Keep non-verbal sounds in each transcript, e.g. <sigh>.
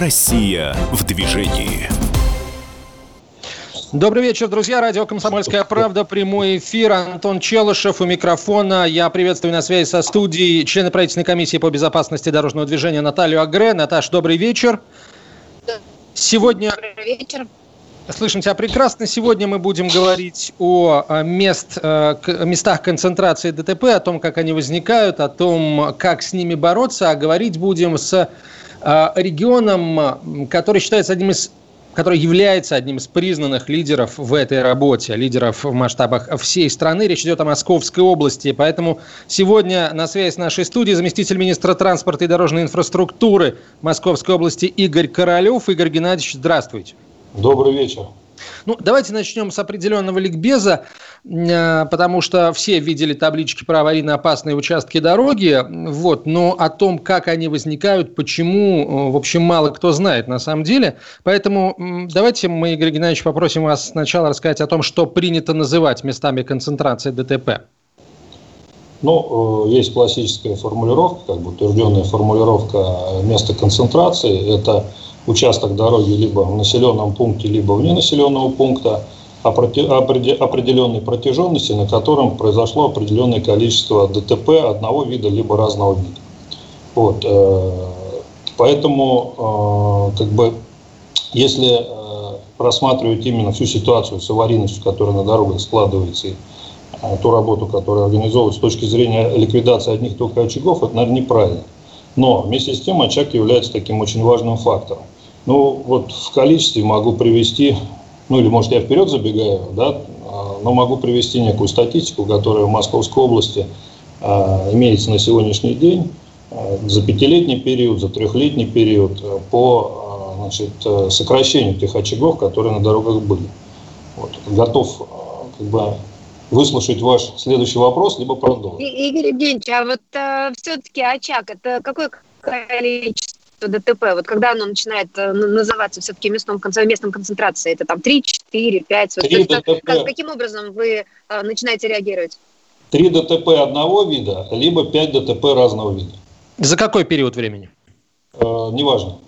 Россия в движении. Добрый вечер, друзья. Радио «Комсомольская правда». Прямой эфир. Антон Челышев у микрофона. Я приветствую на связи со студией члена правительственной комиссии по безопасности дорожного движения Наталью Агре. Наташ, добрый вечер. Сегодня... Добрый вечер. Слышим тебя прекрасно. Сегодня мы будем говорить о мест, э, местах концентрации ДТП, о том, как они возникают, о том, как с ними бороться. А говорить будем с регионом, который считается одним из который является одним из признанных лидеров в этой работе, лидеров в масштабах всей страны. Речь идет о Московской области. Поэтому сегодня на связи с нашей студией заместитель министра транспорта и дорожной инфраструктуры Московской области Игорь Королев. Игорь Геннадьевич, здравствуйте. Добрый вечер. Ну, давайте начнем с определенного ликбеза, э, потому что все видели таблички про аварийно опасные участки дороги, вот, но о том, как они возникают, почему, э, в общем, мало кто знает на самом деле. Поэтому давайте мы, Игорь Геннадьевич, попросим вас сначала рассказать о том, что принято называть местами концентрации ДТП. Ну, э, есть классическая формулировка, как бы утвержденная формулировка места концентрации. Это участок дороги либо в населенном пункте, либо вне населенного пункта определенной протяженности, на котором произошло определенное количество ДТП одного вида либо разного вида. Вот, э, поэтому, э, как бы, если э, рассматривать именно всю ситуацию с аварийностью, которая на дорогах складывается, и ту работу, которая организовывается с точки зрения ликвидации одних только очагов, это, наверное, неправильно. Но вместе с тем очаг является таким очень важным фактором. Ну, вот в количестве могу привести, ну или может я вперед забегаю, да, а, но могу привести некую статистику, которая в Московской области а, имеется на сегодняшний день а, за пятилетний период, за трехлетний период по значит, сокращению тех очагов, которые на дорогах были. Вот. Готов как бы выслушать ваш следующий вопрос, либо продолжить. Игорь Евгеньевич, а вот э, все-таки очаг, это какое количество ДТП, вот когда оно начинает э, называться все-таки местом, местом концентрации, это там 3, 4, 5, вот это, как, каким образом вы э, начинаете реагировать? 3 ДТП одного вида, либо 5 ДТП разного вида. За какой период времени? Э, неважно.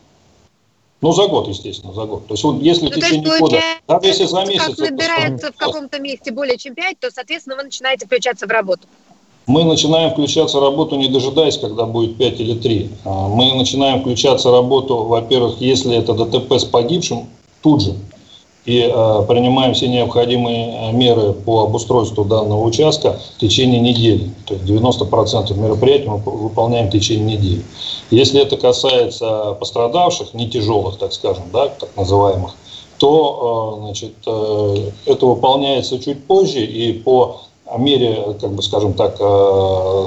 Ну, за год, естественно, за год. То есть, вот, если ну, в течение года, даже если за месяц... Как набирается в каком-то месте более чем 5, то, соответственно, вы начинаете включаться в работу мы начинаем включаться в работу, не дожидаясь, когда будет 5 или 3. А, мы начинаем включаться в работу, во-первых, если это ДТП с погибшим, тут же. И э, принимаем все необходимые а, меры по обустройству данного участка в течение недели. То есть 90% мероприятий мы выполняем в течение недели. Если это касается пострадавших, не тяжелых, так скажем, да, так называемых, то значит, э, это выполняется чуть позже и по мере, как бы, скажем так, э,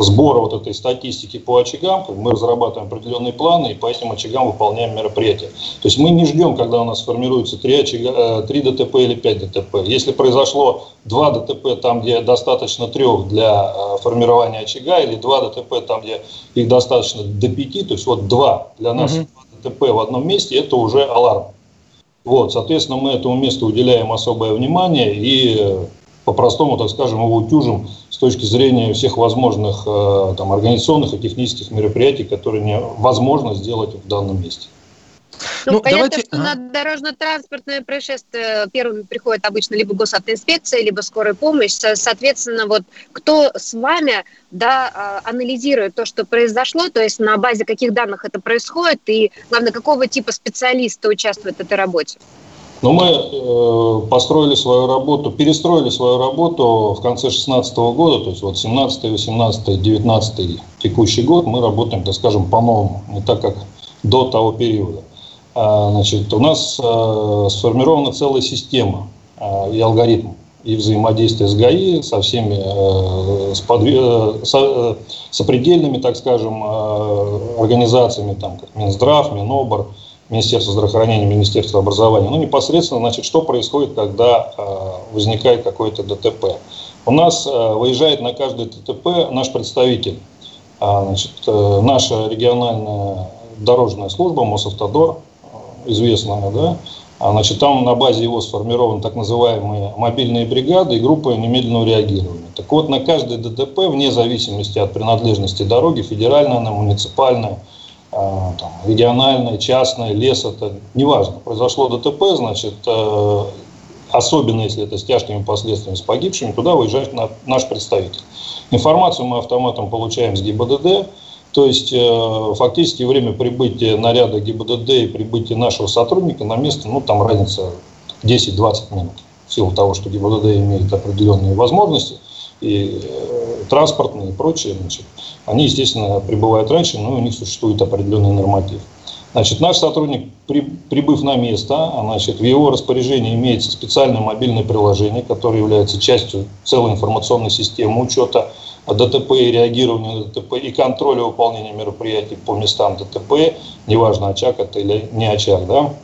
сбора вот этой статистики по очагам, мы разрабатываем определенные планы и по этим очагам выполняем мероприятия. То есть мы не ждем, когда у нас сформируется 3, очага, 3 ДТП или 5 ДТП. Если произошло 2 ДТП там, где достаточно 3 для э, формирования очага, или 2 ДТП там, где их достаточно до 5, то есть вот 2 для нас угу. ДТП в одном месте, это уже аларм. Вот, соответственно, мы этому месту уделяем особое внимание и по-простому, так скажем, его утюжим с точки зрения всех возможных э, там, организационных и технических мероприятий, которые невозможно сделать в данном месте. Ну, ну понятно, давайте... что на дорожно-транспортное происшествие первыми приходит обычно либо госавтоинспекция, либо скорая помощь. Соответственно, вот кто с вами да, а, анализирует то, что произошло, то есть на базе каких данных это происходит, и, главное, какого типа специалиста участвует в этой работе? Но мы э, построили свою работу, перестроили свою работу в конце 2016 года, то есть вот 17, 18, 19 текущий год мы работаем, так скажем, по-новому, не так как до того периода. А, значит, у нас э, сформирована целая система э, и алгоритм и взаимодействия с ГАИ, со всеми, э, с, подве, э, со, э, сопредельными, так скажем, э, организациями, там, как Минздрав, Минобр, Министерства здравоохранения, Министерства образования. Ну, непосредственно, значит, что происходит, когда э, возникает какое-то ДТП. У нас э, выезжает на каждое ДТП наш представитель. А, значит, э, наша региональная дорожная служба, Мосавтодор, э, известная, да, а, значит, там на базе его сформированы так называемые мобильные бригады и группы немедленного реагирования. Так вот, на каждое ДТП, вне зависимости от принадлежности дороги, федеральная она, муниципальная, там, региональное, частное, лес, это неважно. Произошло ДТП, значит, особенно если это с тяжкими последствиями, с погибшими, туда выезжает наш представитель. Информацию мы автоматом получаем с ГИБДД, то есть э, фактически время прибытия наряда ГИБДД и прибытия нашего сотрудника на место, ну там разница 10-20 минут. В силу того, что ГИБДД имеет определенные возможности, и э, транспортные и прочие, значит, они, естественно, прибывают раньше, но у них существует определенный норматив. Значит, наш сотрудник, при, прибыв на место, а, значит, в его распоряжении имеется специальное мобильное приложение, которое является частью целой информационной системы учета ДТП и реагирования на ДТП и контроля выполнения мероприятий по местам ДТП, неважно, очаг это или не очаг, да,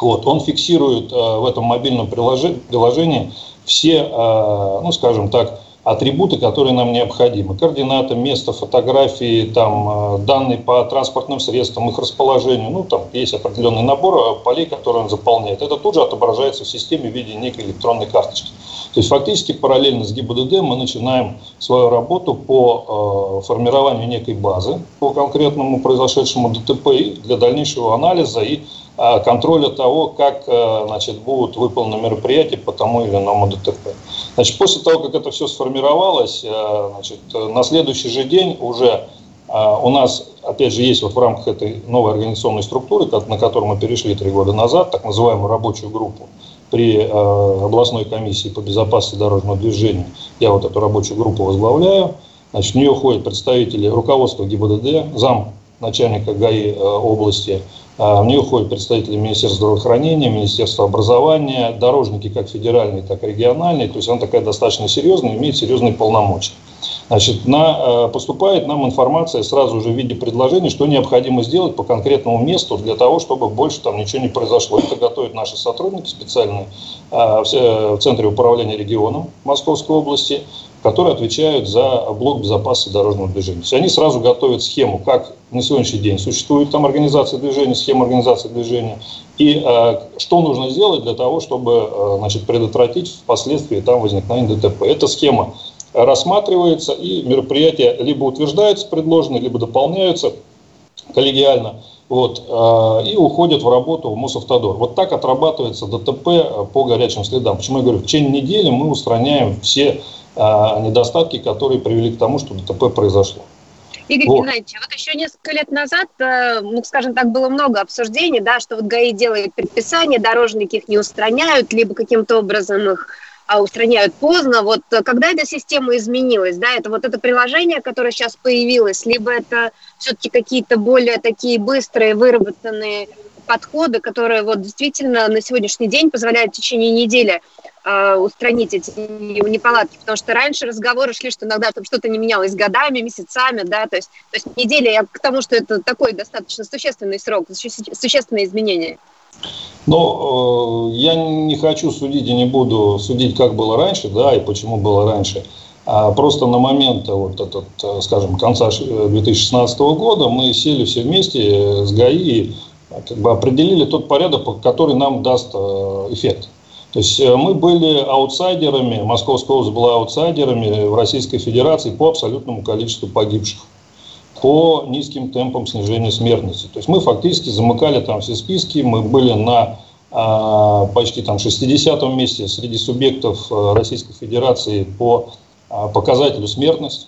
вот, он фиксирует э, в этом мобильном приложении все, э, ну, скажем так, атрибуты, которые нам необходимы. Координаты, место, фотографии, там, э, данные по транспортным средствам, их расположению. Ну, там есть определенный набор э, полей, которые он заполняет. Это тут же отображается в системе в виде некой электронной карточки. То есть фактически параллельно с ГИБДД мы начинаем свою работу по э, формированию некой базы по конкретному произошедшему ДТП для дальнейшего анализа и контроля того, как э, значит, будут выполнены мероприятия по тому или иному ДТП. Значит, после того, как это все сформировалось, э, значит, на следующий же день уже э, у нас, опять же, есть вот в рамках этой новой организационной структуры, на которую мы перешли три года назад, так называемую рабочую группу, при областной комиссии по безопасности дорожного движения. Я вот эту рабочую группу возглавляю. Значит, в нее входят представители руководства ГИБДД, зам начальника ГАИ э, области, а, в нее входят представители Министерства здравоохранения, Министерства образования, дорожники как федеральные, так и региональные. То есть она такая достаточно серьезная, имеет серьезные полномочия. Значит, на, э, поступает нам информация сразу же в виде предложений, что необходимо сделать по конкретному месту для того, чтобы больше там ничего не произошло. Это готовят наши сотрудники специальные э, в Центре управления регионом Московской области, которые отвечают за блок безопасности дорожного движения. То есть они сразу готовят схему, как на сегодняшний день существует там организация движения, схема организации движения, и э, что нужно сделать для того, чтобы э, значит, предотвратить впоследствии там возникновение ДТП. Эта схема рассматривается, и мероприятия либо утверждаются предложенные, либо дополняются коллегиально, вот, э, и уходят в работу в Мосавтодор. Вот так отрабатывается ДТП э, по горячим следам. Почему я говорю, в течение недели мы устраняем все э, недостатки, которые привели к тому, что ДТП произошло. Игорь вот. Геннадьевич, вот еще несколько лет назад, ну, скажем так, было много обсуждений, да, что вот ГАИ делает предписания, дорожники их не устраняют, либо каким-то образом их а устраняют поздно. Вот э, когда эта система изменилась, да, это вот это приложение, которое сейчас появилось, либо это все-таки какие-то более такие быстрые, выработанные подходы, которые вот действительно на сегодняшний день позволяют в течение недели э, устранить эти неполадки, потому что раньше разговоры шли, что иногда там что-то не менялось годами, месяцами, да, то есть, то есть неделя, я к тому, что это такой достаточно существенный срок, существенные изменения. Но э, я не хочу судить и не буду судить, как было раньше, да, и почему было раньше. А просто на момент вот этот, э, скажем, конца 2016 года мы сели все вместе с ГАИ и как бы определили тот порядок, который нам даст э, эффект. То есть э, мы были аутсайдерами, Московская область была аутсайдерами в Российской Федерации по абсолютному количеству погибших по низким темпам снижения смертности. То есть мы фактически замыкали там все списки, мы были на а, почти там 60-м месте среди субъектов э, Российской Федерации по а, показателю смертности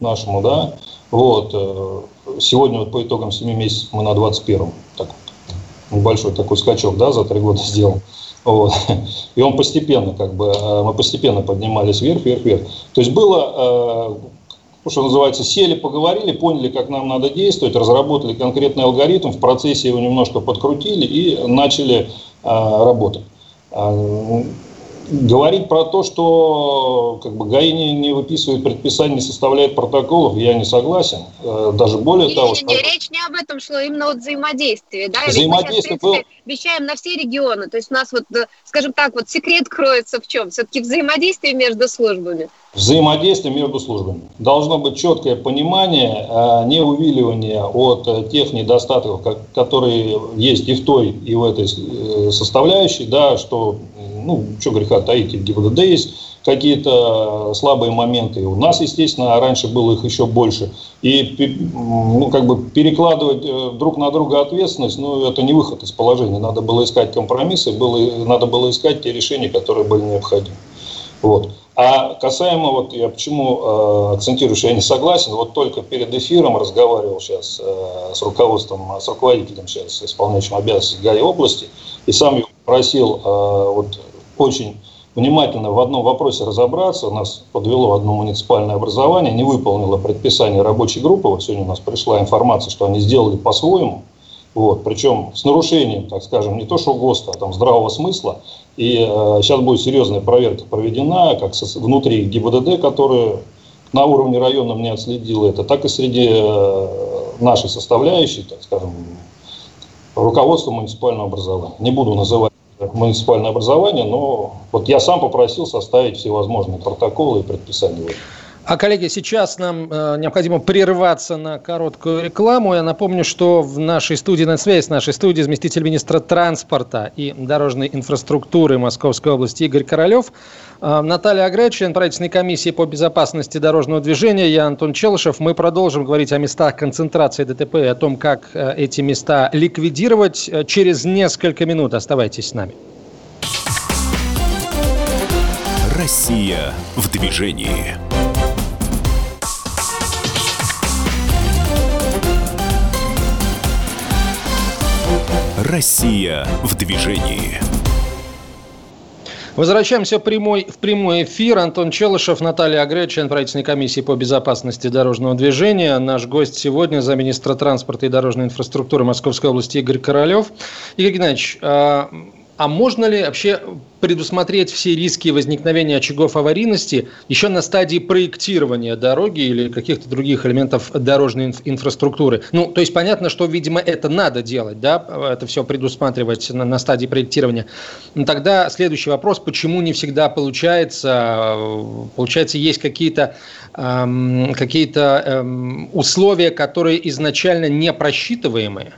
нашему, да, вот, э, сегодня вот по итогам 7 месяцев мы на 21-м, так, небольшой такой скачок, да, за 3 года <laughs> сделал. Вот. И он постепенно, как бы, э, мы постепенно поднимались вверх, вверх, вверх. То есть было ну, что называется, сели, поговорили, поняли, как нам надо действовать, разработали конкретный алгоритм, в процессе его немножко подкрутили и начали а, работать. А, говорить про то, что как бы ГАИ не, не выписывает предписания, не составляет протоколов, я не согласен. Э, даже более не, того... Не, речь не об этом шло, именно вот взаимодействие. Да? Взаимодействие мы сейчас, в принципе, вещаем на все регионы. То есть у нас вот, э, скажем так, вот секрет кроется в чем? Все-таки взаимодействие между службами. Взаимодействие между службами. Должно быть четкое понимание, а не увиливание от э, тех недостатков, которые есть и в той, и в этой составляющей, да, что ну, что греха таить, и в ГИБДД есть какие-то слабые моменты. У нас, естественно, раньше было их еще больше. И ну, как бы перекладывать э, друг на друга ответственность, ну, это не выход из положения. Надо было искать компромиссы, было, надо было искать те решения, которые были необходимы. Вот. А касаемо, вот я почему э, акцентирую, что я не согласен, вот только перед эфиром разговаривал сейчас э, с руководством, с руководителем сейчас, исполняющим обязанности ГАИ области, и сам его просил э, вот очень внимательно в одном вопросе разобраться. Нас подвело одно муниципальное образование, не выполнило предписание рабочей группы. Вот сегодня у нас пришла информация, что они сделали по-своему. Вот, причем с нарушением, так скажем, не то что ГОСТа, а там здравого смысла. И э, сейчас будет серьезная проверка проведена, как со, внутри ГИБДД, которая на уровне района не отследила это, так и среди э, нашей составляющей, так скажем, руководства муниципального образования. Не буду называть муниципальное образование, но вот я сам попросил составить всевозможные протоколы и предписания. А, коллеги, сейчас нам э, необходимо прерваться на короткую рекламу. Я напомню, что в нашей студии, на связи с нашей студией, заместитель министра транспорта и дорожной инфраструктуры Московской области Игорь Королев, э, Наталья Агре, член правительственной комиссии по безопасности дорожного движения, я Антон Челышев. Мы продолжим говорить о местах концентрации ДТП и о том, как э, эти места ликвидировать э, через несколько минут. Оставайтесь с нами. Россия в движении. Россия в движении. Возвращаемся прямой, в прямой эфир. Антон Челышев, Наталья Агре, член правительственной комиссии по безопасности дорожного движения. Наш гость сегодня, замминистра транспорта и дорожной инфраструктуры Московской области Игорь Королев. Игорь Геннадьевич, а, можно ли вообще предусмотреть все риски возникновения очагов аварийности еще на стадии проектирования дороги или каких-то других элементов дорожной инф- инфраструктуры? Ну, то есть понятно, что, видимо, это надо делать, да, это все предусматривать на, на стадии проектирования. Но тогда следующий вопрос, почему не всегда получается, получается, есть какие-то эм, какие-то эм, условия, которые изначально не просчитываемые?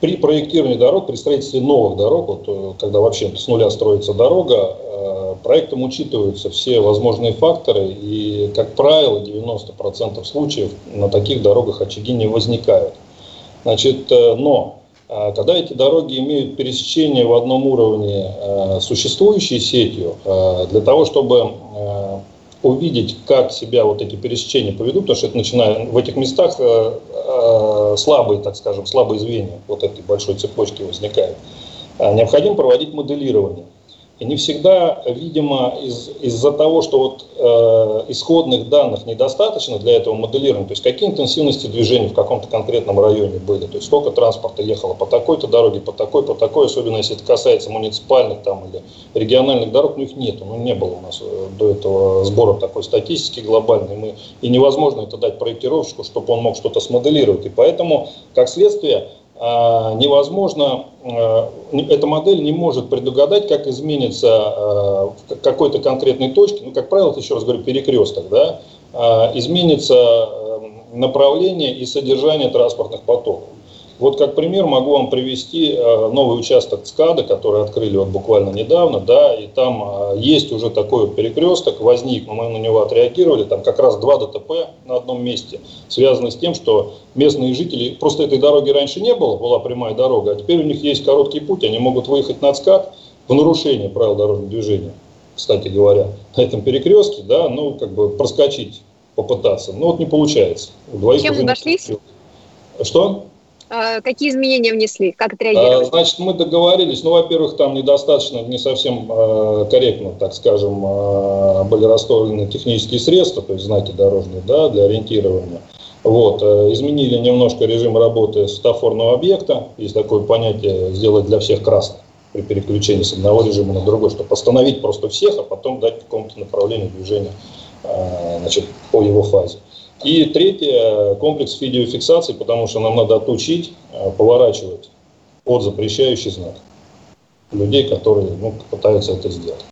При проектировании дорог, при строительстве новых дорог, вот, э, когда вообще с нуля строится дорога, э, проектом учитываются все возможные факторы, и, как правило, 90% случаев на таких дорогах очаги не возникают. Значит, э, но когда эти дороги имеют пересечение в одном уровне существующей сетью, для того, чтобы увидеть, как себя вот эти пересечения поведут, потому что это начиная в этих местах э, э, слабые, так скажем, слабые звенья вот этой большой цепочки возникают. Э, необходимо проводить моделирование. И не всегда, видимо, из, из-за того, что вот, э, исходных данных недостаточно для этого моделирования, то есть какие интенсивности движения в каком-то конкретном районе были, то есть сколько транспорта ехало по такой-то дороге, по такой, по такой, особенно если это касается муниципальных там, или региональных дорог, ну их нет, ну не было у нас э, до этого сбора такой статистики глобальной, мы, и невозможно это дать проектировщику, чтобы он мог что-то смоделировать. И поэтому, как следствие, невозможно, а, эта модель не может предугадать, как изменится а, в какой-то конкретной точке, ну, как правило, еще раз говорю, перекресток, да, изменится направление и содержание транспортных потоков. Вот как пример могу вам привести э, новый участок ЦКАДа, который открыли вот буквально недавно, да, и там э, есть уже такой перекресток, возник, мы на него отреагировали, там как раз два ДТП на одном месте, связаны с тем, что местные жители, просто этой дороги раньше не было, была прямая дорога, а теперь у них есть короткий путь, они могут выехать на ЦКАД в нарушение правил дорожного движения, кстати говоря, на этом перекрестке, да, ну, как бы проскочить, попытаться, но вот не получается. Чем уже дошлись? Что? А, какие изменения внесли? Как отреагировали? А, значит, мы договорились. Ну, во-первых, там недостаточно, не совсем э, корректно, так скажем, были расставлены технические средства, то есть знаки дорожные, да, для ориентирования. Вот, э, изменили немножко режим работы светофорного объекта. Есть такое понятие сделать для всех красный при переключении с одного режима на другой, чтобы остановить просто всех, а потом дать какому-то направлению движения значит, по его фазе. И третье, комплекс видеофиксации, потому что нам надо отучить э, поворачивать под запрещающий знак людей, которые ну, пытаются это сделать.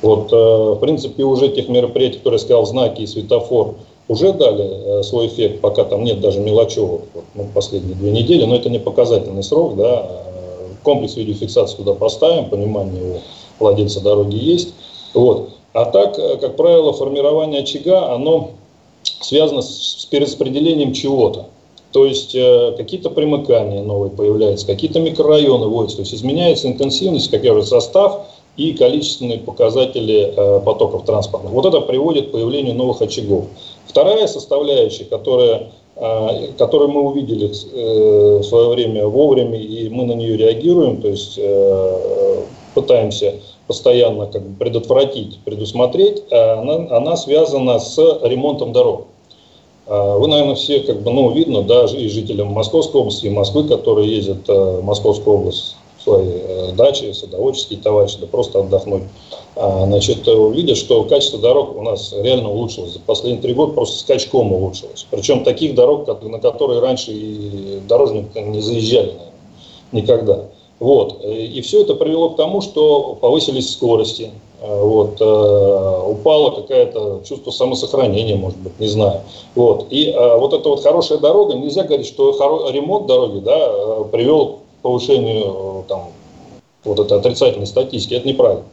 Вот, э, в принципе, уже тех мероприятий, которые я сказал, знаки и светофор, уже дали э, свой эффект, пока там нет даже мелочевок, вот, ну, последние две недели, но это не показательный срок, да, комплекс видеофиксации туда поставим, понимание у владельца дороги есть. Вот. А так, как правило, формирование очага, оно связано с перераспределением чего-то. То есть э, какие-то примыкания новые появляются, какие-то микрорайоны вводятся, то есть изменяется интенсивность, как я уже состав и количественные показатели э, потоков транспортных. Вот это приводит к появлению новых очагов. Вторая составляющая, которая, э, которую мы увидели э, в свое время вовремя, и мы на нее реагируем, то есть э, пытаемся постоянно как бы предотвратить, предусмотреть, э, она, она связана с ремонтом дорог. Э, вы, наверное, все, как бы, ну, видно, да, и жителям Московской области, и Москвы, которые ездят э, в Московскую область, в свои дачи, садоводческие товарищи, да просто отдохнуть, значит, видят, что качество дорог у нас реально улучшилось. За последние три года просто скачком улучшилось. Причем таких дорог, на которые раньше и дорожники не заезжали наверное, никогда. Вот. И все это привело к тому, что повысились скорости, вот, э, упало какое-то чувство самосохранения, может быть, не знаю. Вот. И э, вот эта вот хорошая дорога, нельзя говорить, что ремонт дороги да, э, привел к повышению э, там, вот этой отрицательной статистики, это неправильно.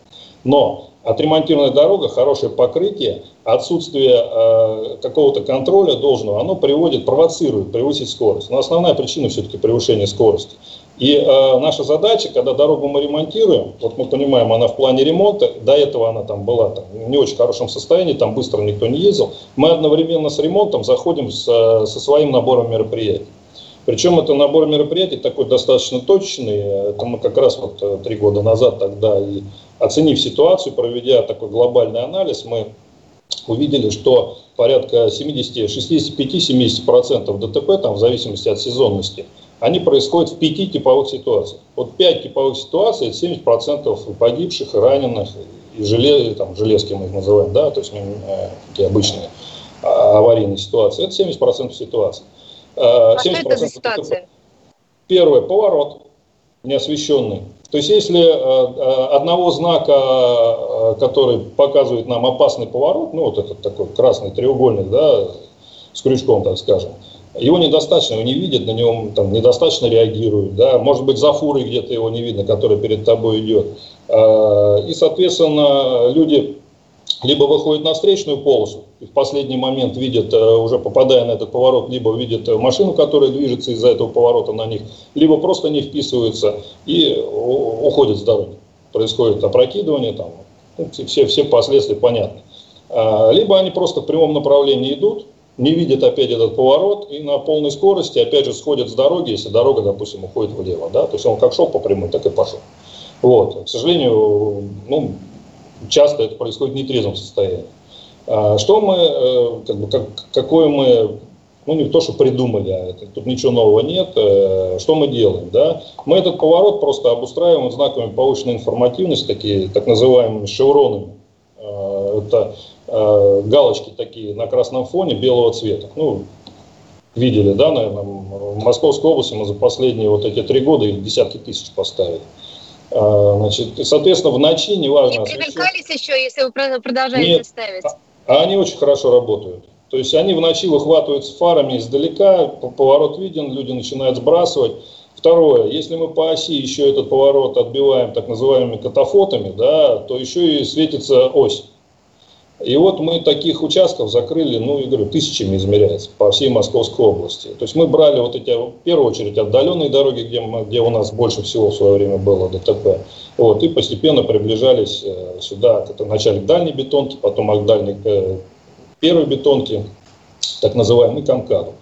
Но отремонтированная дорога, хорошее покрытие, отсутствие э, какого-то контроля должного, оно приводит, провоцирует превысить скорость. Но основная причина все-таки превышения скорости. И э, наша задача, когда дорогу мы ремонтируем, вот мы понимаем, она в плане ремонта, до этого она там была там, в не очень хорошем состоянии, там быстро никто не ездил, мы одновременно с ремонтом заходим с, со своим набором мероприятий. Причем это набор мероприятий такой достаточно точный. Это мы как раз вот э, три года назад тогда и оценив ситуацию, проведя такой глобальный анализ, мы увидели, что порядка 65-70% ДТП, там, в зависимости от сезонности, они происходят в пяти типовых ситуациях. Вот пять типовых ситуаций, это 70% погибших, раненых, и желез, там, железки мы их называем, да, то есть э, такие обычные а, аварийные ситуации. Это 70% ситуаций. Э, а что это за ситуация? Первое, поворот неосвещенный. То есть если э, э, одного знака, который показывает нам опасный поворот, ну вот этот такой красный треугольник, да, с крючком, так скажем, его недостаточно, его не видят, на него там, недостаточно реагируют, да, может быть, за фурой где-то его не видно, которая перед тобой идет. И, соответственно, люди либо выходят на встречную полосу, и в последний момент видят, уже попадая на этот поворот, либо видят машину, которая движется из-за этого поворота на них, либо просто не вписываются и уходят с дороги. Происходит опрокидывание, там, ну, все, все последствия понятны. Либо они просто в прямом направлении идут, не видят опять этот поворот и на полной скорости опять же сходят с дороги, если дорога, допустим, уходит влево. Да? То есть он как шел по прямой, так и пошел. Вот. К сожалению, ну, часто это происходит в нетрезвом состоянии. А что мы, э, как бы, как, какое мы, ну не то, что придумали, а это, тут ничего нового нет, э, что мы делаем, да? Мы этот поворот просто обустраиваем знаками повышенной информативности, такие так называемыми шевронами. Э, это э, галочки такие на красном фоне белого цвета. Ну, видели, да, наверное, в Московской области мы за последние вот эти три года их десятки тысяч поставили. А, значит, соответственно, в ночи, неважно... Не примелькались еще, если вы продолжаете Нет, ставить? А они очень хорошо работают. То есть они в ночи выхватываются фарами издалека, поворот виден, люди начинают сбрасывать. Второе, если мы по оси еще этот поворот отбиваем так называемыми катафотами, да, то еще и светится ось. И вот мы таких участков закрыли, ну, я говорю, тысячами измеряется по всей Московской области. То есть мы брали вот эти, в первую очередь, отдаленные дороги, где, где у нас больше всего в свое время было ДТП, вот, и постепенно приближались э, сюда, это вначале к дальней бетонке, потом к дальней э, первой бетонке, так называемой Камкаду.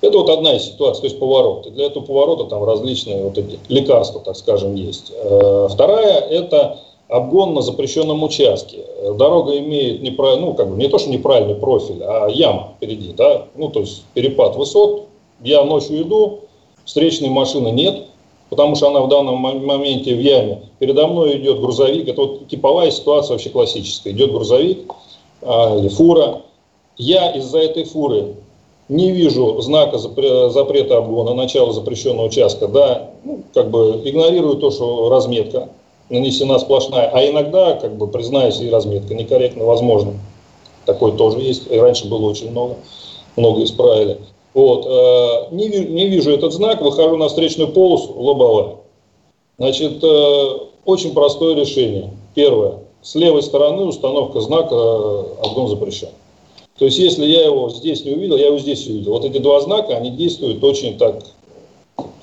Это вот одна из ситуаций, то есть поворот. И для этого поворота там различные вот эти лекарства, так скажем, есть. Э, вторая – это обгон на запрещенном участке. Дорога имеет неправ... ну, как бы не то, что неправильный профиль, а яма впереди, да, ну, то есть перепад высот. Я ночью иду, встречной машины нет, потому что она в данном моменте в яме. Передо мной идет грузовик, это вот типовая ситуация вообще классическая. Идет грузовик а, или фура. Я из-за этой фуры не вижу знака запрета обгона, начала запрещенного участка, да, ну, как бы игнорирую то, что разметка нанесена сплошная, а иногда, как бы, признаюсь, и разметка некорректна, возможно. Такое тоже есть, и раньше было очень много, много исправили. Вот, э, не, не вижу этот знак, выхожу на встречную полосу, лобовая. Значит, э, очень простое решение. Первое. С левой стороны установка знака э, «Обгон запрещен». То есть, если я его здесь не увидел, я его здесь увидел. Вот эти два знака, они действуют очень так,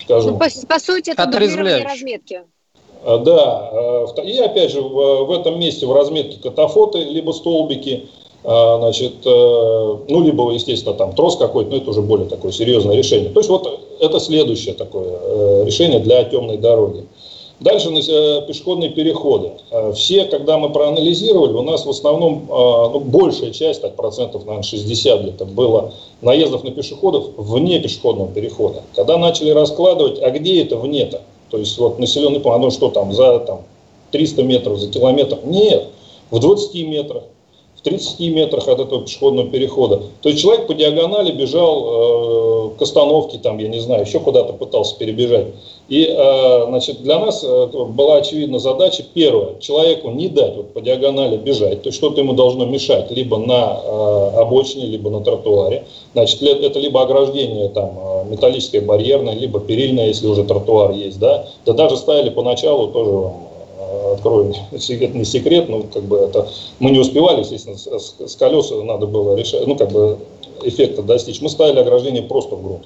скажем... Ну, по, по сути, это дублирование разметки. А, да. А, и опять же, в, этом месте в разметке катафоты, либо столбики, а, значит, э, ну, либо, естественно, там трос какой-то, но это уже более такое серьезное решение. То есть, вот это следующее такое э, решение для темной дороги. Дальше э, пешеходные переходы. Все, когда мы проанализировали, у нас в основном ну, большая часть, так процентов, наверное, 60 где-то было наездов на пешеходов вне пешеходного перехода. Когда начали раскладывать, а где это вне-то? То есть вот населенный пункт, оно что там, за там, 300 метров, за километр? Нет, в 20 метрах в 30 метрах от этого пешеходного перехода. То есть человек по диагонали бежал э, к остановке, там, я не знаю, еще куда-то пытался перебежать. И э, значит, для нас э, была очевидна задача, первое, человеку не дать вот, по диагонали бежать, то есть что-то ему должно мешать, либо на э, обочине, либо на тротуаре. Значит, это либо ограждение там, э, металлическое, барьерное, либо перильное, если уже тротуар есть. Да, да даже ставили поначалу тоже открою секрет, не секрет, но как бы это мы не успевали, естественно, с, с колес надо было решать, ну как бы эффекта достичь. Мы ставили ограждение просто в грунт,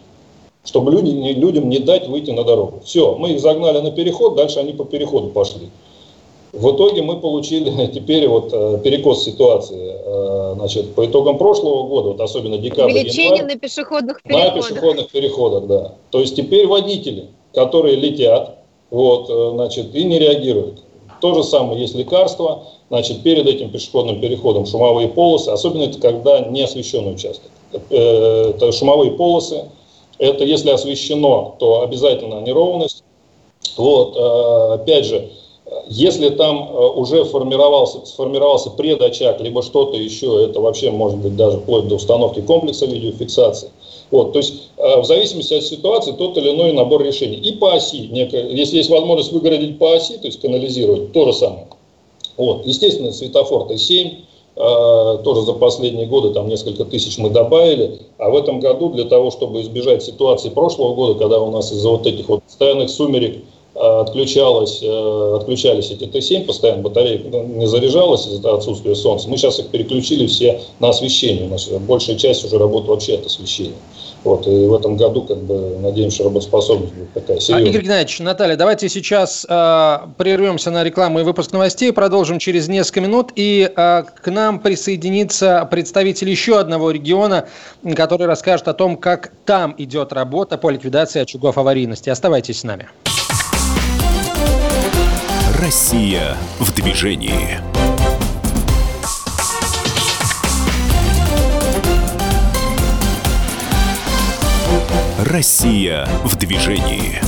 чтобы люди, не, людям не дать выйти на дорогу. Все, мы их загнали на переход, дальше они по переходу пошли. В итоге мы получили <laughs> теперь вот э, перекос ситуации. Э, значит, по итогам прошлого года, вот особенно декабрь, Увеличение январь, на пешеходных переходах. На пешеходных переходах, да. То есть теперь водители, которые летят, вот, э, значит, и не реагируют. То же самое есть лекарства, значит, перед этим пешеходным переходом шумовые полосы, особенно это когда не освещенный участок. Э, это шумовые полосы, это если освещено, то обязательно неровность. Вот, э, опять же, если там э, уже формировался, сформировался предочаг, либо что-то еще, это вообще может быть даже вплоть до установки комплекса видеофиксации. Вот, то есть в зависимости от ситуации тот или иной набор решений. И по оси, некое, если есть возможность выгородить по оси, то есть канализировать, то же самое. Вот, естественно, светофор Т7, э, тоже за последние годы там несколько тысяч мы добавили, а в этом году для того, чтобы избежать ситуации прошлого года, когда у нас из-за вот этих вот постоянных сумерек Э, отключалось, э, отключались эти Т7, постоянно батарейка не заряжалась из-за отсутствия солнца. Мы сейчас их переключили все на освещение. У нас большая часть уже работы вообще от освещения. Вот, и в этом году, как бы, надеемся, работоспособность будет такая серьезная. А, Игорь Геннадьевич, Наталья, давайте сейчас э, прервемся на рекламу и выпуск новостей, продолжим через несколько минут, и э, к нам присоединится представитель еще одного региона, который расскажет о том, как там идет работа по ликвидации очагов аварийности. Оставайтесь с нами. Россия в движении. Россия в движении.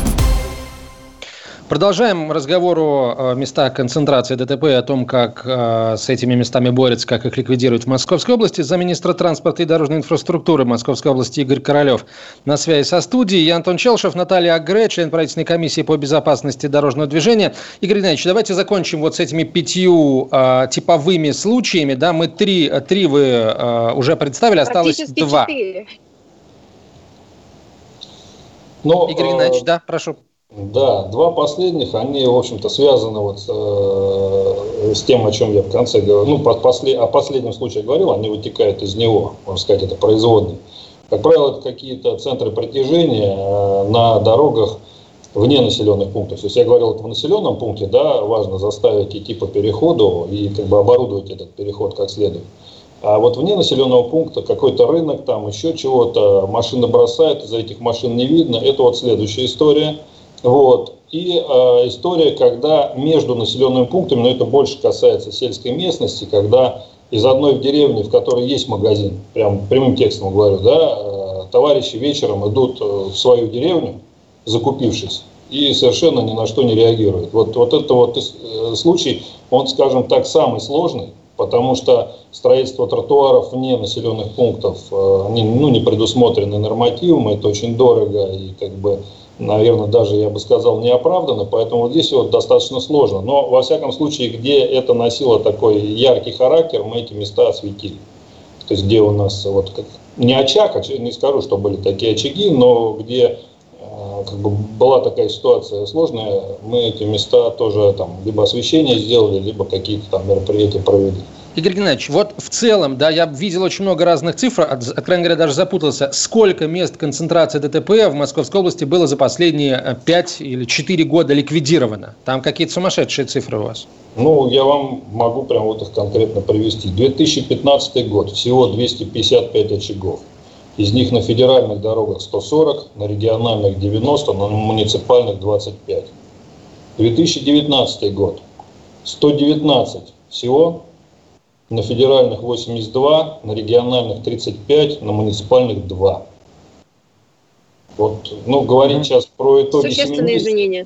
Продолжаем разговор о местах концентрации ДТП и о том, как э, с этими местами борются, как их ликвидируют в Московской области. Замминистра транспорта и дорожной инфраструктуры Московской области Игорь Королев на связи со студией. Я Антон Челшев, Наталья Агре, член правительственной комиссии по безопасности дорожного движения. Игорь Геннадьевич, давайте закончим вот с этими пятью э, типовыми случаями. Да, мы три, три вы э, уже представили, осталось два. Четыре. Но, Игорь Геннадьевич, да, прошу. Да, два последних, они, в общем-то, связаны вот э, с тем, о чем я в конце говорил. Ну, по, после, о последнем случае говорил, они вытекают из него, можно сказать, это производные. Как правило, это какие-то центры притяжения э, на дорогах вне населенных пунктов. То есть я говорил, это в населенном пункте, да, важно заставить идти по переходу и как бы оборудовать этот переход как следует. А вот вне населенного пункта какой-то рынок, там еще чего-то, машины бросают, из-за этих машин не видно. Это вот следующая история – вот. И э, история, когда между населенными пунктами, но это больше касается сельской местности, когда из одной в деревне, в которой есть магазин, прям прямым текстом говорю, да, э, товарищи вечером идут э, в свою деревню, закупившись, и совершенно ни на что не реагируют. Вот, вот это вот э, случай, он, скажем так, самый сложный, потому что строительство тротуаров вне населенных пунктов, э, они ну, не предусмотрены нормативом, это очень дорого и как бы наверное, даже, я бы сказал, неоправданно, поэтому вот здесь вот достаточно сложно. Но, во всяком случае, где это носило такой яркий характер, мы эти места осветили. То есть, где у нас вот как, не очаг, а не скажу, что были такие очаги, но где как бы была такая ситуация сложная, мы эти места тоже там либо освещение сделали, либо какие-то там мероприятия провели. Игорь Геннадьевич, вот в целом, да, я видел очень много разных цифр, откровенно говоря, даже запутался. Сколько мест концентрации ДТП в Московской области было за последние 5 или 4 года ликвидировано? Там какие-то сумасшедшие цифры у вас? Ну, я вам могу прям вот их конкретно привести. 2015 год, всего 255 очагов. Из них на федеральных дорогах 140, на региональных 90, на муниципальных 25. 2019 год, 119 всего, на федеральных 82, на региональных 35, на муниципальных 2. Вот, ну, говорить сейчас про итоги Существенные изменения.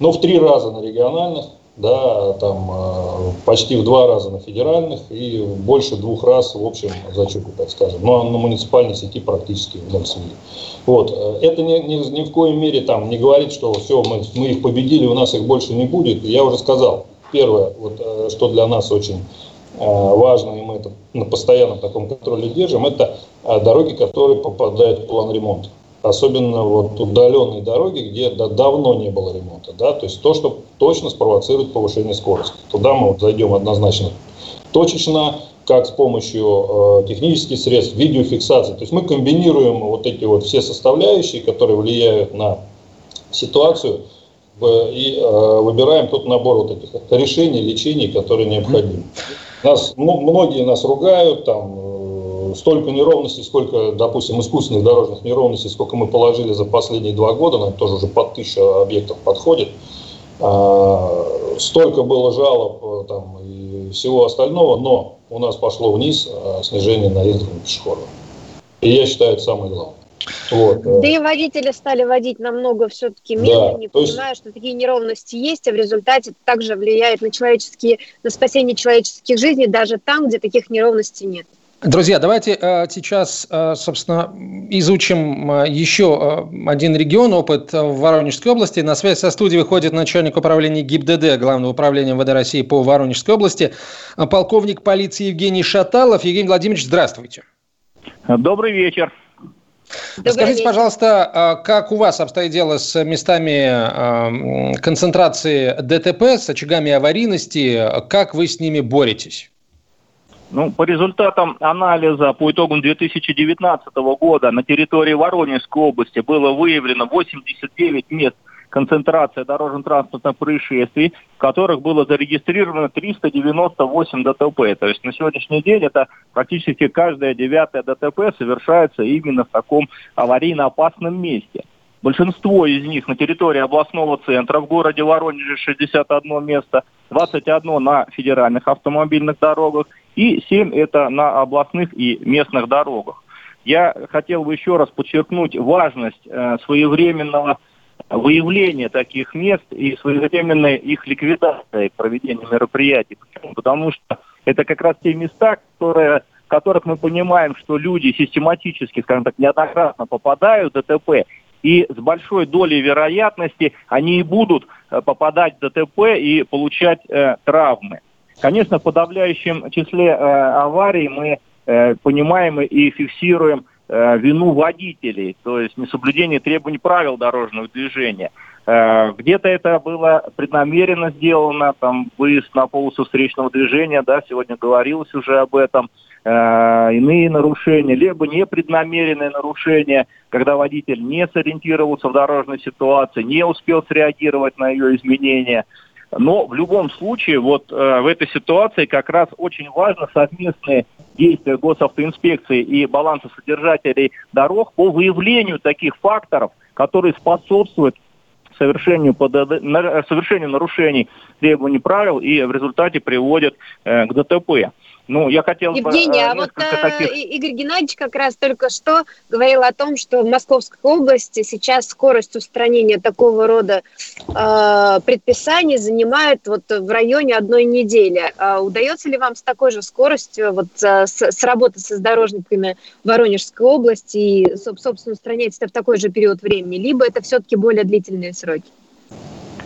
Ну, в три раза на региональных, да, там э, почти в два раза на федеральных и больше двух раз в общем зачете, так скажем. Но на муниципальной сети практически в свели. Вот. Э, это ни, ни, ни в коей мере там не говорит, что все, мы, мы их победили, у нас их больше не будет. Я уже сказал, первое, вот, э, что для нас очень Э, важно, и мы это на постоянном таком контроле держим, это дороги, которые попадают в план ремонта. Особенно вот удаленные дороги, где давно не было ремонта. Да? То есть то, что точно спровоцирует повышение скорости. Туда мы вот зайдем однозначно точечно, как с помощью э, технических средств, видеофиксации. То есть мы комбинируем вот эти вот все составляющие, которые влияют на ситуацию, и э, выбираем тот набор вот этих решений, лечений, которые необходимы. Нас, ну, многие нас ругают, там, э, столько неровностей, сколько, допустим, искусственных дорожных неровностей, сколько мы положили за последние два года, нам тоже уже под тысячу объектов подходит. А, столько было жалоб э, там, и всего остального, но у нас пошло вниз а, снижение наездов на пешеходов. И я считаю, это самое главное. Вот. Да и водители стали водить намного все-таки медленнее, да, понимая, есть... что такие неровности есть, а в результате также влияет на человеческие, на спасение человеческих жизней даже там, где таких неровностей нет. Друзья, давайте э, сейчас, э, собственно, изучим э, еще один регион, опыт в Воронежской области. На связь со студией выходит начальник управления ГИБДД Главного управления МВД России по Воронежской области, полковник полиции Евгений Шаталов. Евгений Владимирович, здравствуйте. Добрый вечер. Добрый Скажите, вечер. пожалуйста, как у вас обстоит дело с местами концентрации ДТП, с очагами аварийности? Как вы с ними боретесь? Ну, по результатам анализа по итогам 2019 года на территории Воронежской области было выявлено 89 мест концентрация дорожно-транспортных происшествий, в которых было зарегистрировано 398 ДТП. То есть на сегодняшний день это практически каждое девятое ДТП совершается именно в таком аварийно опасном месте. Большинство из них на территории областного центра в городе Воронеже 61 место, 21 на федеральных автомобильных дорогах и 7 это на областных и местных дорогах. Я хотел бы еще раз подчеркнуть важность э, своевременного выявление таких мест и своевременная их ликвидация проведения мероприятий. Почему? Потому что это как раз те места, которые, которых мы понимаем, что люди систематически, скажем так, неоднократно попадают в ДТП, и с большой долей вероятности они и будут э, попадать в ДТП и получать э, травмы. Конечно, в подавляющем числе э, аварий мы э, понимаем и фиксируем Э, вину водителей, то есть несоблюдение требований правил дорожного движения. Э, где-то это было преднамеренно сделано, там выезд на полосу встречного движения, да, сегодня говорилось уже об этом, э, иные нарушения, либо непреднамеренные нарушения, когда водитель не сориентировался в дорожной ситуации, не успел среагировать на ее изменения. Но в любом случае, вот э, в этой ситуации как раз очень важно совместные действия госавтоинспекции и балансосодержателей дорог по выявлению таких факторов, которые способствуют совершению, ПДД, совершению нарушений требований правил и в результате приводят э, к ДТП. Ну, я хотел Евгений, бы, э, а вот э, таких... Игорь Геннадьевич как раз только что говорил о том, что в Московской области сейчас скорость устранения такого рода э, предписаний занимает вот в районе одной недели. А удается ли вам с такой же скоростью вот с, сработаться с дорожниками Воронежской области и, собственно, устранять это в такой же период времени? Либо это все-таки более длительные сроки?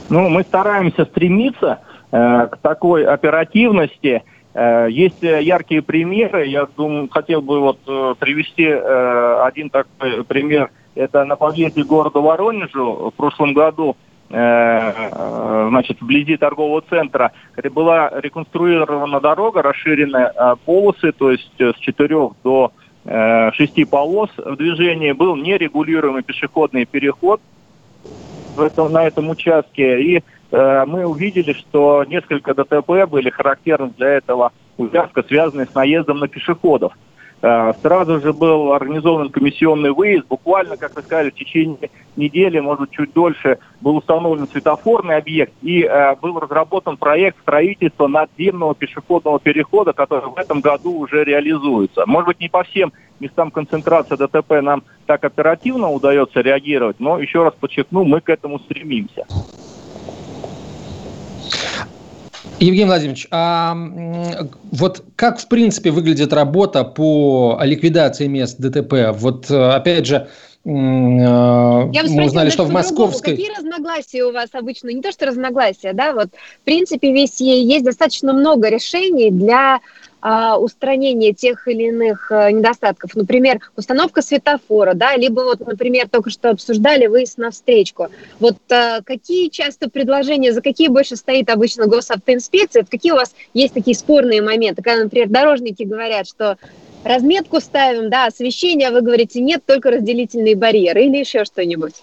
Ну, мы стараемся стремиться э, к такой оперативности, Э, есть э, яркие примеры. Я думаю, хотел бы вот э, привести один такой пример Это на подъезде города Воронежу в прошлом году Э, значит, вблизи торгового центра, где была реконструирована дорога, расширенные э, полосы, то есть э, с четырех до шести полос в движении, был нерегулируемый пешеходный переход в этом, на этом участке. И э, мы увидели, что несколько ДТП были характерны для этого участка, связанные с наездом на пешеходов. Э, сразу же был организован комиссионный выезд. Буквально, как вы сказали, в течение недели, может чуть дольше, был установлен светофорный объект и э, был разработан проект строительства надземного пешеходного перехода, который в этом году уже реализуется. Может быть, не по всем местам концентрации ДТП нам так оперативно удается реагировать, но еще раз подчеркну, мы к этому стремимся. Евгений Владимирович, а вот как в принципе выглядит работа по ликвидации мест ДТП? Вот опять же, э, я мы узнали, что в Московской... Какие разногласия у вас обычно? Не то, что разногласия, да, вот в принципе весь есть достаточно много решений для устранение тех или иных а, недостатков. Например, установка светофора, да, либо вот, например, только что обсуждали выезд на встречку. Вот а, какие часто предложения, за какие больше стоит обычно госавтоинспекция, какие у вас есть такие спорные моменты, когда, например, дорожники говорят, что разметку ставим, да, освещение, вы говорите, нет, только разделительные барьеры или еще что-нибудь?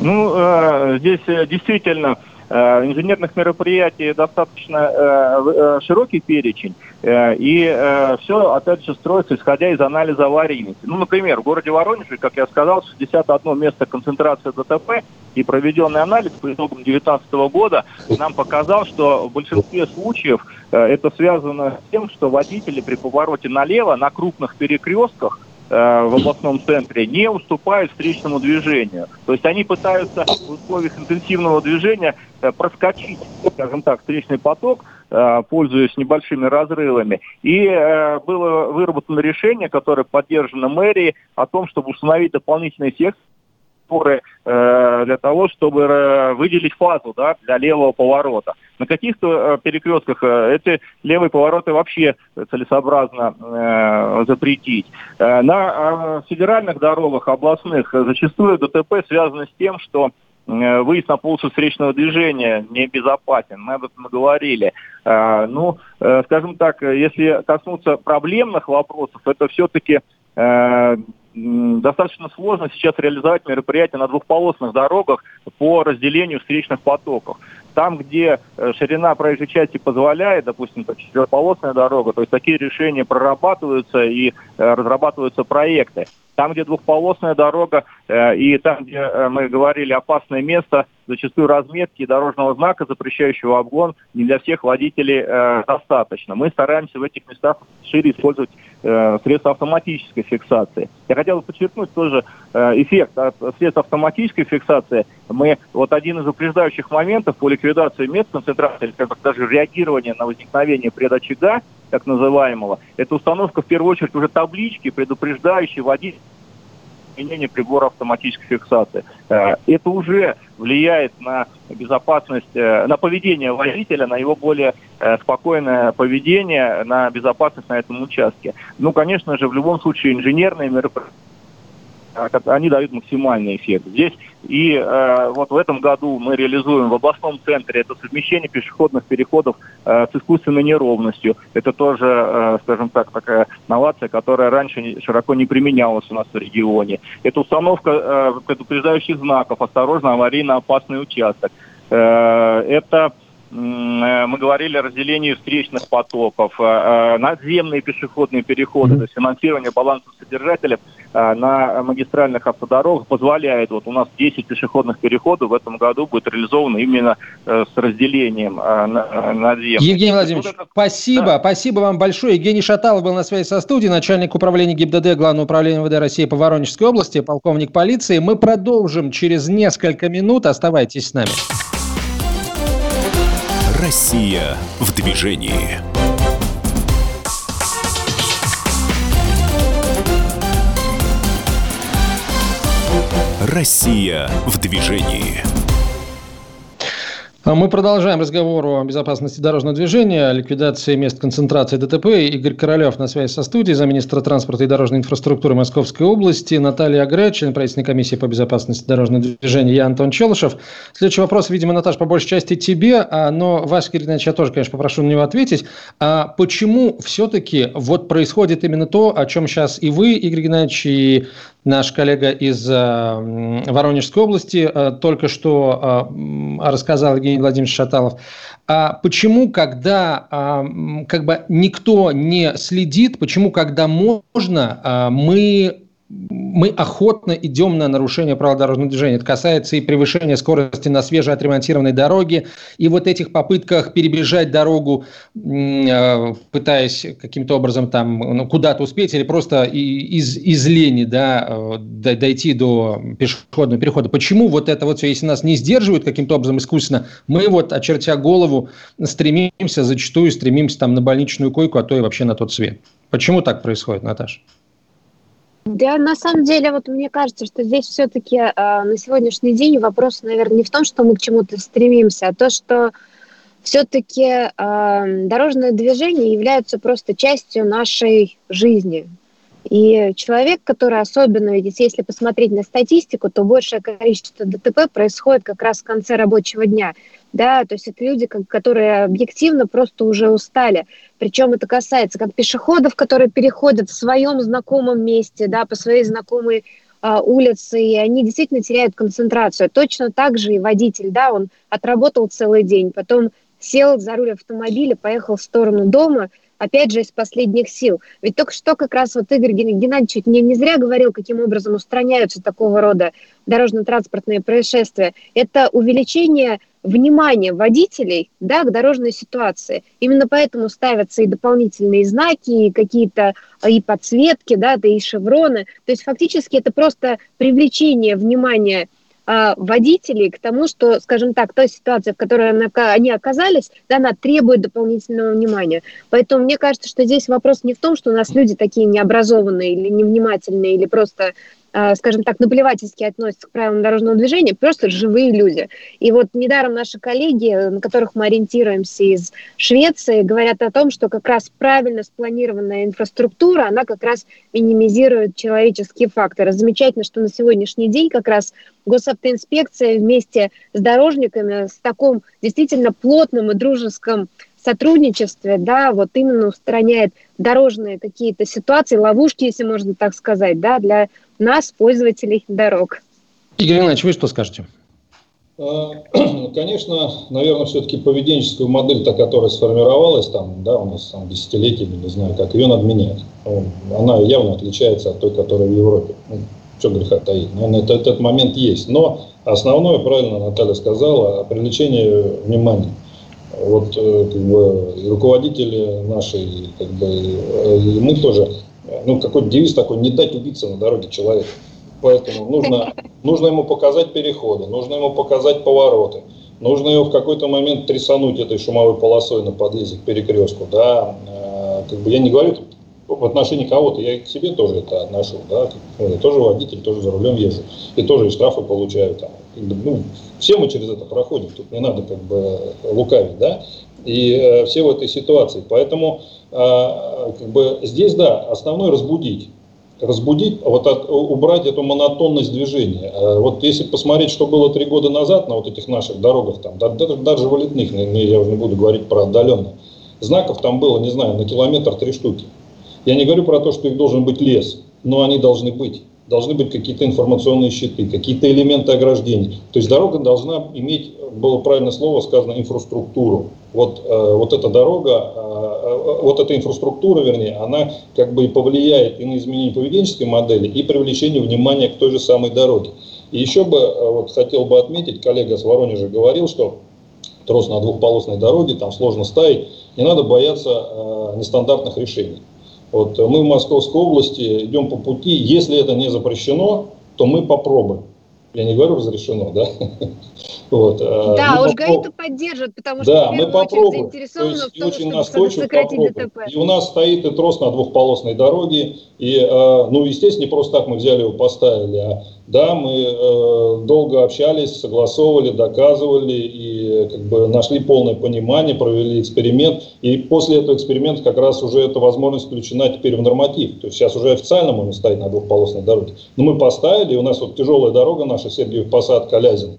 Ну, э, здесь э, действительно Э, инженерных мероприятий достаточно э, э, широкий перечень, и все, опять же, строится исходя из анализа аварийности. Ну, например, в городе Воронеже, как я сказал, 61 место концентрации ДТП, и проведенный анализ по итогам 2019 года нам показал, что в большинстве случаев это связано с тем, что водители при повороте налево на крупных перекрестках Э, в областном центре не уступают встречному движению. То есть они пытаются в условиях интенсивного движения э, проскочить, скажем так, встречный поток, э, пользуясь небольшими разрывами. И было выработано решение, которое поддержано мэрией, о том, чтобы установить дополнительные секции опоры э, для того, чтобы э, выделить фазу да, для левого поворота. На каких-то э, перекрестках э, эти левые повороты вообще целесообразно э, запретить. На федеральных дорогах областных зачастую ДТП связано с тем, что выезд на полосу встречного движения небезопасен. Мы об этом говорили. Ну, скажем так, если коснуться проблемных вопросов, это все-таки достаточно сложно сейчас реализовать мероприятия на двухполосных дорогах по разделению встречных потоков. Там, где э, ширина проезжей части позволяет, допустим, четырехполосная дорога, то есть такие решения прорабатываются и э, разрабатываются проекты. Там, где двухполосная дорога, и там, где э, мы говорили опасное место, зачастую разметки дорожного знака, запрещающего обгон, не для всех водителей э, достаточно. Мы стараемся в этих местах шире использовать э, средства автоматической фиксации. Я хотел бы подчеркнуть тоже э, эффект от средств автоматической фиксации. Мы, вот один из упреждающих моментов по ликвидации мест концентрации, как даже реагирования на возникновение предочага, так называемого, это установка в первую очередь уже таблички, предупреждающей водителя применение прибора автоматической фиксации. Э, это уже влияет на безопасность, э, на поведение водителя, на его более э, спокойное поведение, на безопасность на этом участке. Ну, конечно же, в любом случае инженерные мероприятия они дают максимальный эффект. Здесь и э, вот в этом году мы реализуем в областном центре это совмещение пешеходных переходов э, с искусственной неровностью. Это тоже, э, скажем так, такая новация, которая раньше широко не применялась у нас в регионе. Это установка э, предупреждающих знаков, осторожно, аварийно опасный участок. Э, это мы говорили о разделении встречных потоков, э, э, надземные пешеходные переходы, mm-hmm. то есть финансирование балансов содержателя на магистральных автодорогах позволяет, вот у нас 10 пешеходных переходов в этом году будет реализовано именно с разделением надземных. Евгений Владимирович, вот это... спасибо, да. спасибо вам большое. Евгений Шаталов был на связи со студией, начальник управления ГИБДД Главного управления МВД России по Воронежской области, полковник полиции. Мы продолжим через несколько минут. Оставайтесь с нами. Россия в движении. Россия в движении. А мы продолжаем разговор о безопасности дорожного движения, ликвидации мест концентрации ДТП. Игорь Королев на связи со студией, замминистра транспорта и дорожной инфраструктуры Московской области, Наталья Агре, член правительственной комиссии по безопасности дорожного движения, я Антон Челышев. Следующий вопрос, видимо, Наташа, по большей части тебе, а, но вас, Иванович, я тоже, конечно, попрошу на него ответить. А почему все-таки вот происходит именно то, о чем сейчас и вы, Игорь Геннадьевич, и наш коллега из э, Воронежской области э, только что э, рассказал Евгений Владимирович Шаталов. А почему, когда как бы никто не следит, почему, когда можно, мы мы охотно идем на нарушение правил дорожного движения. Это касается и превышения скорости на свежеотремонтированной дороге, и вот этих попытках перебежать дорогу, э, пытаясь каким-то образом там ну, куда-то успеть, или просто из, из лени да, э, дойти до пешеходного перехода. Почему вот это вот все, если нас не сдерживают каким-то образом искусственно, мы вот, очертя голову, стремимся, зачастую стремимся там на больничную койку, а то и вообще на тот свет. Почему так происходит, Наташа? Да, на самом деле, вот мне кажется, что здесь все-таки э, на сегодняшний день вопрос, наверное, не в том, что мы к чему-то стремимся, а то, что все-таки э, дорожное движение является просто частью нашей жизни. И человек, который особенно, ведь если посмотреть на статистику, то большее количество ДТП происходит как раз в конце рабочего дня да, то есть это люди, которые объективно просто уже устали. Причем это касается как пешеходов, которые переходят в своем знакомом месте, да, по своей знакомой а, улице, и они действительно теряют концентрацию. Точно так же и водитель, да, он отработал целый день, потом сел за руль автомобиля, поехал в сторону дома, опять же, из последних сил. Ведь только что как раз вот Игорь Геннадьевич не, не зря говорил, каким образом устраняются такого рода дорожно-транспортные происшествия. Это увеличение внимание водителей да, к дорожной ситуации. Именно поэтому ставятся и дополнительные знаки, и какие-то а, и подсветки, да, да и шевроны. То есть фактически это просто привлечение внимания а, водителей к тому, что, скажем так, та ситуация, в которой они оказались, она требует дополнительного внимания. Поэтому мне кажется, что здесь вопрос не в том, что у нас люди такие необразованные или невнимательные, или просто скажем так, наплевательски относятся к правилам дорожного движения, просто живые люди. И вот недаром наши коллеги, на которых мы ориентируемся из Швеции, говорят о том, что как раз правильно спланированная инфраструктура, она как раз минимизирует человеческие факторы. Замечательно, что на сегодняшний день как раз госавтоинспекция вместе с дорожниками с таком действительно плотным и дружеском сотрудничестве, да, вот именно устраняет дорожные какие-то ситуации, ловушки, если можно так сказать, да, для нас, пользователей дорог. Игорь Иванович, вы что скажете? А, конечно, наверное, все-таки поведенческую модель, та, которая сформировалась там, да, у нас там десятилетиями, не знаю как, ее надо менять. Она явно отличается от той, которая в Европе. Ну, что греха таить. Наверное, это, этот момент есть. Но основное, правильно Наталья сказала, привлечение внимания вот э, как бы, и руководители наши, как бы, и мы тоже, ну, какой-то девиз такой, не дать убиться на дороге человека. Поэтому нужно, <laughs> нужно ему показать переходы, нужно ему показать повороты, нужно его в какой-то момент трясануть этой шумовой полосой на подъезде к перекрестку, да, э, как бы я не говорю в отношении кого-то, я к себе тоже это отношу, да, я тоже водитель, тоже за рулем езжу, и тоже и штрафы получаю там, ну, все мы через это проходим, тут не надо как бы лукавить, да, и э, все в этой ситуации. Поэтому э, как бы здесь, да, основное разбудить. Разбудить, вот от, убрать эту монотонность движения. Э, вот если посмотреть, что было три года назад на вот этих наших дорогах, там, да, даже, даже валютных, я уже не буду говорить про отдаленные, знаков там было, не знаю, на километр три штуки. Я не говорю про то, что их должен быть лес, но они должны быть должны быть какие-то информационные щиты, какие-то элементы ограждений. То есть дорога должна иметь, было правильное слово сказано, инфраструктуру. Вот, э, вот эта дорога, э, э, вот эта инфраструктура, вернее, она как бы и повлияет и на изменение поведенческой модели, и привлечение внимания к той же самой дороге. И еще бы вот, хотел бы отметить, коллега с Воронежа говорил, что трос на двухполосной дороге, там сложно ставить, не надо бояться э, нестандартных решений. Вот мы в Московской области идем по пути, если это не запрещено, то мы попробуем. Я не говорю разрешено, да? <laughs> Вот. Э, да, уж попроб... ГАИ-то поддержит, потому что да, мы попробуем. То есть, в том, очень чтобы сократить ДТП. И у нас стоит и трос на двухполосной дороге, и, э, ну, естественно, не просто так мы взяли его, поставили, а да, мы э, долго общались, согласовывали, доказывали и как бы нашли полное понимание, провели эксперимент. И после этого эксперимента как раз уже эта возможность включена теперь в норматив. То есть сейчас уже официально можно ставить на двухполосной дороге. Но мы поставили, и у нас вот тяжелая дорога наша, Сергиев Посад, Калязин.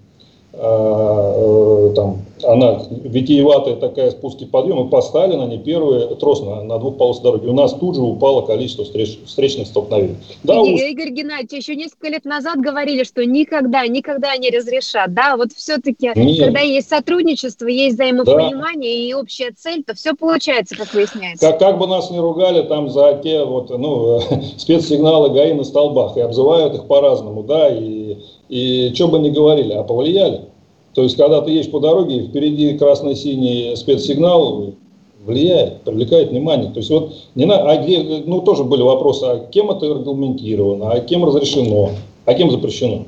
А, э, там, она витиеватая такая спуски подъем, мы поставили на ней первый трос на, на двухполосной дороге. У нас тут же упало количество встреч, встречных столкновений. Да, Игорь, уж... Игорь Геннадьевич, еще несколько лет назад говорили, что никогда, никогда не разрешат. Да, вот все-таки, когда есть сотрудничество, есть взаимопонимание да. и общая цель, то все получается, как выясняется. Как, как бы нас не ругали там за те вот, ну, <laughs> спецсигналы ГАИ на столбах, и обзывают их по-разному, да, и и что бы ни говорили, а повлияли. То есть, когда ты едешь по дороге, впереди красно-синий спецсигнал, влияет, привлекает внимание. То есть вот не на, а где, ну тоже были вопросы, а кем это регламентировано, а кем разрешено, а кем запрещено.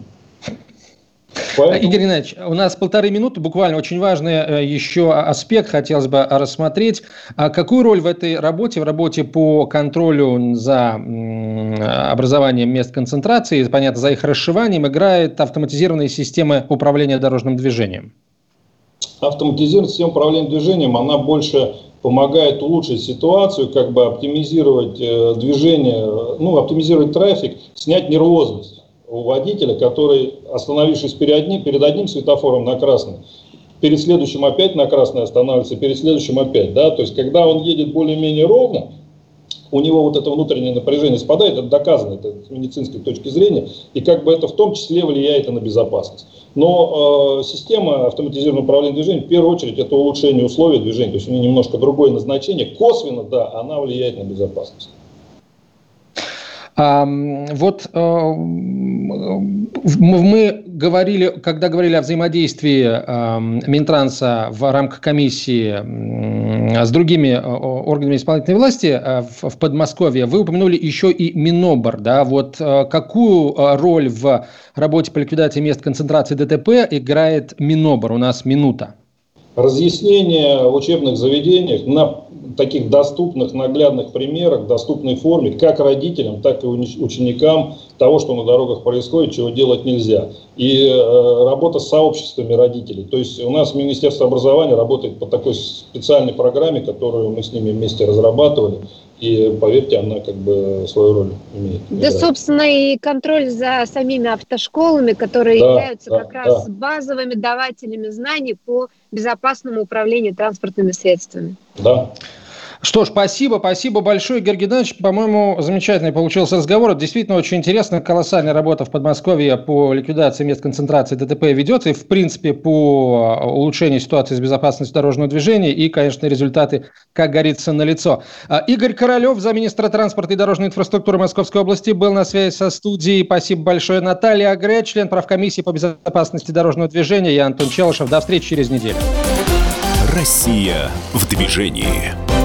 Поэтому... Игорь Геннадьевич, у нас полторы минуты, буквально очень важный э, еще аспект хотелось бы рассмотреть. А какую роль в этой работе, в работе по контролю за образованием мест концентрации, понятно, за их расшиванием, играет автоматизированная система управления дорожным движением? Автоматизированная система управления движением, она больше помогает улучшить ситуацию, как бы оптимизировать э, движение, ну, оптимизировать трафик, снять нервозность у водителя, который, остановившись перед одним, перед одним светофором на красный, перед следующим опять на красный останавливается, перед следующим опять, да, то есть когда он едет более-менее ровно, у него вот это внутреннее напряжение спадает, это доказано, это с медицинской точки зрения, и как бы это в том числе влияет и на безопасность. Но э, система автоматизированного управления движением, в первую очередь, это улучшение условий движения, то есть у нее немножко другое назначение, косвенно, да, она влияет на безопасность. Вот э, мы говорили, когда говорили о взаимодействии Минтранса в рамках комиссии с другими э, органами исполнительной власти э, в Подмосковье, вы упомянули еще и Минобр. Да? Вот какую роль в работе по ликвидации мест концентрации ДТП играет Минобр? У нас минута разъяснение в учебных заведениях на таких доступных, наглядных примерах, доступной форме, как родителям, так и ученикам того, что на дорогах происходит, чего делать нельзя. И э, работа с сообществами родителей. То есть у нас Министерство образования работает по такой специальной программе, которую мы с ними вместе разрабатывали. И поверьте, она как бы свою роль имеет. Да, играет. собственно, и контроль за самими автошколами, которые да, являются да, как да. раз базовыми давателями знаний по безопасному управлению транспортными средствами. Да. Что ж, спасибо, спасибо большое, Георгий Геннадьевич. По-моему, замечательный получился разговор. Действительно, очень интересно. Колоссальная работа в Подмосковье по ликвидации мест концентрации ДТП ведется. И, в принципе, по улучшению ситуации с безопасностью дорожного движения. И, конечно, результаты, как говорится, налицо. А, Игорь Королев, замминистра транспорта и дорожной инфраструктуры Московской области, был на связи со студией. Спасибо большое. Наталья Агре, член правкомиссии по безопасности дорожного движения. Я Антон Челышев. До встречи через неделю. Россия в движении.